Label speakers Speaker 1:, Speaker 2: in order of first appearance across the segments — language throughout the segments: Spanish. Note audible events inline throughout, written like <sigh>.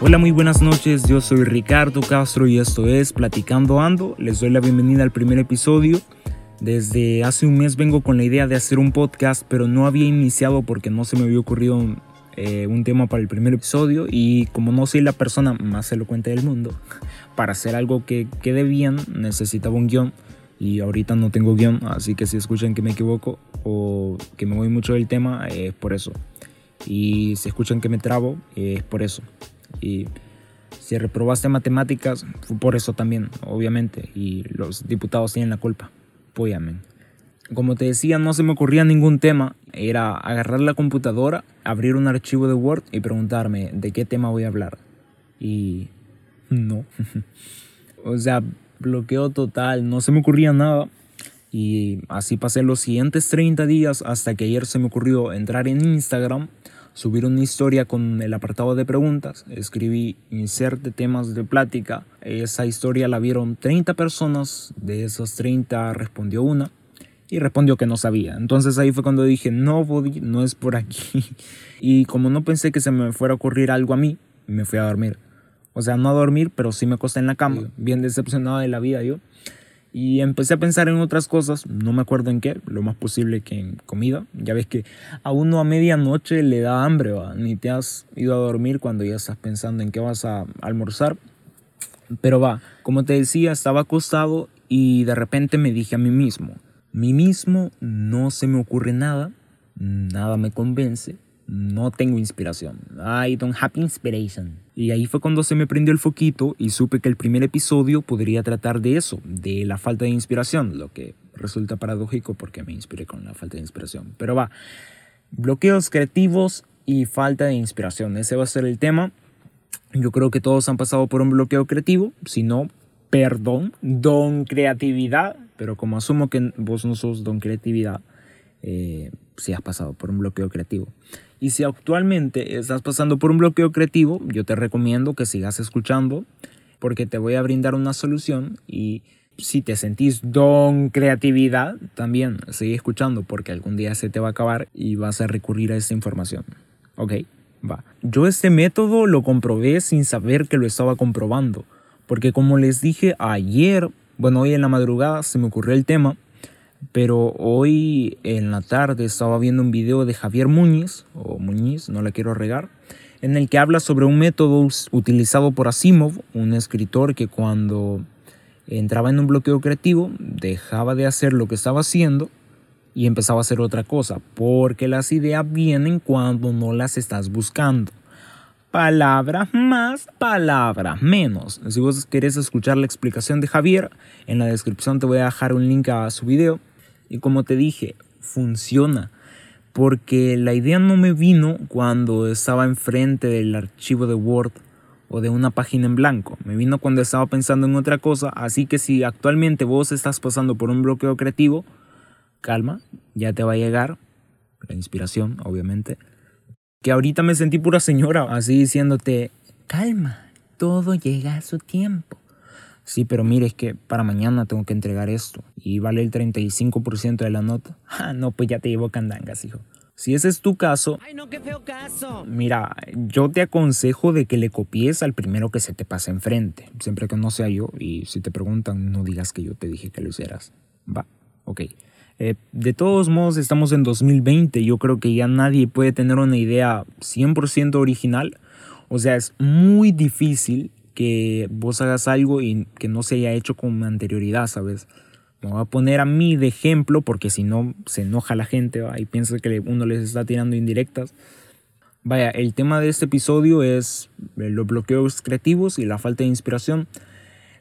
Speaker 1: Hola, muy buenas noches. Yo soy Ricardo Castro y esto es Platicando Ando. Les doy la bienvenida al primer episodio. Desde hace un mes vengo con la idea de hacer un podcast, pero no había iniciado porque no se me había ocurrido eh, un tema para el primer episodio y como no soy la persona más elocuente del mundo, <laughs> para hacer algo que quede bien necesitaba un guion y ahorita no tengo guion, así que si escuchan que me equivoco o que me voy mucho del tema, es por eso. Y si escuchan que me trabo, es por eso. Y si reprobaste matemáticas, fue por eso también, obviamente. Y los diputados tienen la culpa. Póyame. Como te decía, no se me ocurría ningún tema. Era agarrar la computadora, abrir un archivo de Word y preguntarme de qué tema voy a hablar. Y no. <laughs> o sea, bloqueo total, no se me ocurría nada. Y así pasé los siguientes 30 días hasta que ayer se me ocurrió entrar en Instagram subir una historia con el apartado de preguntas. Escribí inserte temas de plática. Esa historia la vieron 30 personas. De esas 30 respondió una y respondió que no sabía. Entonces ahí fue cuando dije, no, body, no es por aquí. <laughs> Y como no pensé que se me fuera a ocurrir algo a mí, me fui a dormir. O sea, no a dormir, pero sí me acosté en la cama, bien decepcionado de la vida yo. Y empecé a pensar en otras cosas, no me acuerdo en qué, lo más posible que en comida. Ya ves que a uno a medianoche le da hambre, ¿va? ni te has ido a dormir cuando ya estás pensando en qué vas a almorzar. Pero va, como te decía, estaba acostado y de repente me dije a mí mismo, mí mismo no se me ocurre nada, nada me convence, no tengo inspiración. I don't have inspiration. Y ahí fue cuando se me prendió el foquito y supe que el primer episodio podría tratar de eso, de la falta de inspiración, lo que resulta paradójico porque me inspiré con la falta de inspiración. Pero va, bloqueos creativos y falta de inspiración. Ese va a ser el tema. Yo creo que todos han pasado por un bloqueo creativo, si no, perdón, don creatividad, pero como asumo que vos no sos don creatividad, eh, si has pasado por un bloqueo creativo. Y si actualmente estás pasando por un bloqueo creativo, yo te recomiendo que sigas escuchando porque te voy a brindar una solución y si te sentís don creatividad, también sigue escuchando porque algún día se te va a acabar y vas a recurrir a esta información. Ok, va. Yo este método lo comprobé sin saber que lo estaba comprobando porque como les dije ayer, bueno, hoy en la madrugada se me ocurrió el tema pero hoy en la tarde estaba viendo un video de Javier Muñiz, o Muñiz, no le quiero regar, en el que habla sobre un método utilizado por Asimov, un escritor que cuando entraba en un bloqueo creativo dejaba de hacer lo que estaba haciendo y empezaba a hacer otra cosa, porque las ideas vienen cuando no las estás buscando. Palabras más, palabras menos. Si vos querés escuchar la explicación de Javier, en la descripción te voy a dejar un link a su video. Y como te dije, funciona. Porque la idea no me vino cuando estaba enfrente del archivo de Word o de una página en blanco. Me vino cuando estaba pensando en otra cosa. Así que si actualmente vos estás pasando por un bloqueo creativo, calma, ya te va a llegar la inspiración, obviamente. Que ahorita me sentí pura señora, así diciéndote, calma, todo llega a su tiempo. Sí, pero mire, es que para mañana tengo que entregar esto y vale el 35% de la nota. <laughs> Ah, no, pues ya te llevo candangas, hijo. Si ese es tu caso,
Speaker 2: Ay, no, qué feo caso.
Speaker 1: mira, yo te aconsejo de que le copies al primero que se te pase enfrente, siempre que no sea yo. Y si te preguntan, no digas que yo te dije que lo hicieras. Va, ok. Eh, de todos modos, estamos en 2020. Yo creo que ya nadie puede tener una idea 100% original. O sea, es muy difícil que vos hagas algo y que no se haya hecho con anterioridad, ¿sabes? Me voy a poner a mí de ejemplo porque si no se enoja la gente y piensa que uno les está tirando indirectas. Vaya, el tema de este episodio es eh, los bloqueos creativos y la falta de inspiración.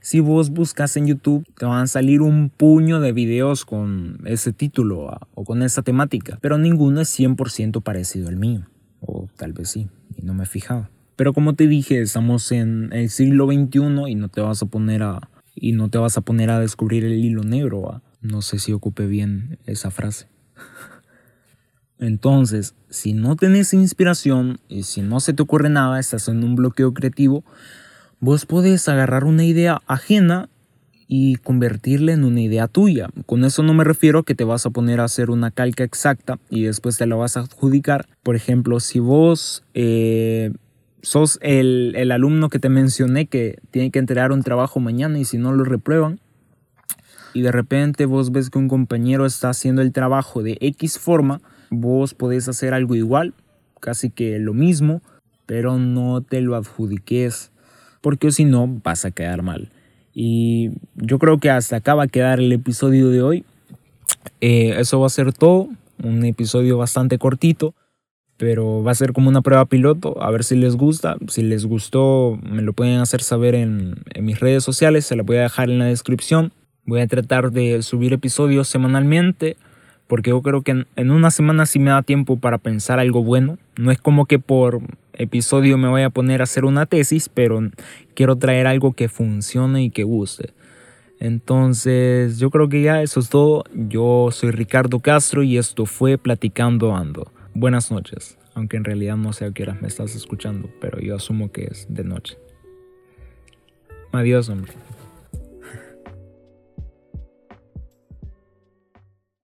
Speaker 1: Si vos buscas en YouTube, te van a salir un puño de videos con ese título o con esa temática, pero ninguno es 100% parecido al mío. O tal vez sí, y no me he fijado. Pero como te dije, estamos en el siglo XXI y no te vas a poner a, y no te vas a, poner a descubrir el hilo negro. No sé si ocupe bien esa frase. <laughs> Entonces, si no tenés inspiración y si no se te ocurre nada, estás en un bloqueo creativo, vos podés agarrar una idea ajena y convertirla en una idea tuya. Con eso no me refiero a que te vas a poner a hacer una calca exacta y después te la vas a adjudicar. Por ejemplo, si vos eh, sos el, el alumno que te mencioné que tiene que entregar un trabajo mañana y si no lo reprueban, y de repente vos ves que un compañero está haciendo el trabajo de X forma, vos podés hacer algo igual, casi que lo mismo, pero no te lo adjudiques, porque si no vas a quedar mal. Y yo creo que hasta acá va a quedar el episodio de hoy. Eh, eso va a ser todo, un episodio bastante cortito, pero va a ser como una prueba piloto, a ver si les gusta. Si les gustó, me lo pueden hacer saber en, en mis redes sociales, se la voy a dejar en la descripción. Voy a tratar de subir episodios semanalmente porque yo creo que en, una semana sí me da tiempo para pensar algo bueno. No es como que por episodio me voy a poner a hacer una tesis, pero quiero traer algo que funcione y que guste. Entonces, yo creo que ya eso es todo. Yo soy Ricardo Castro y esto fue Platicando Ando. Buenas noches, aunque en realidad no sé a qué me estás escuchando, pero yo asumo que es de noche. Adiós, hombre.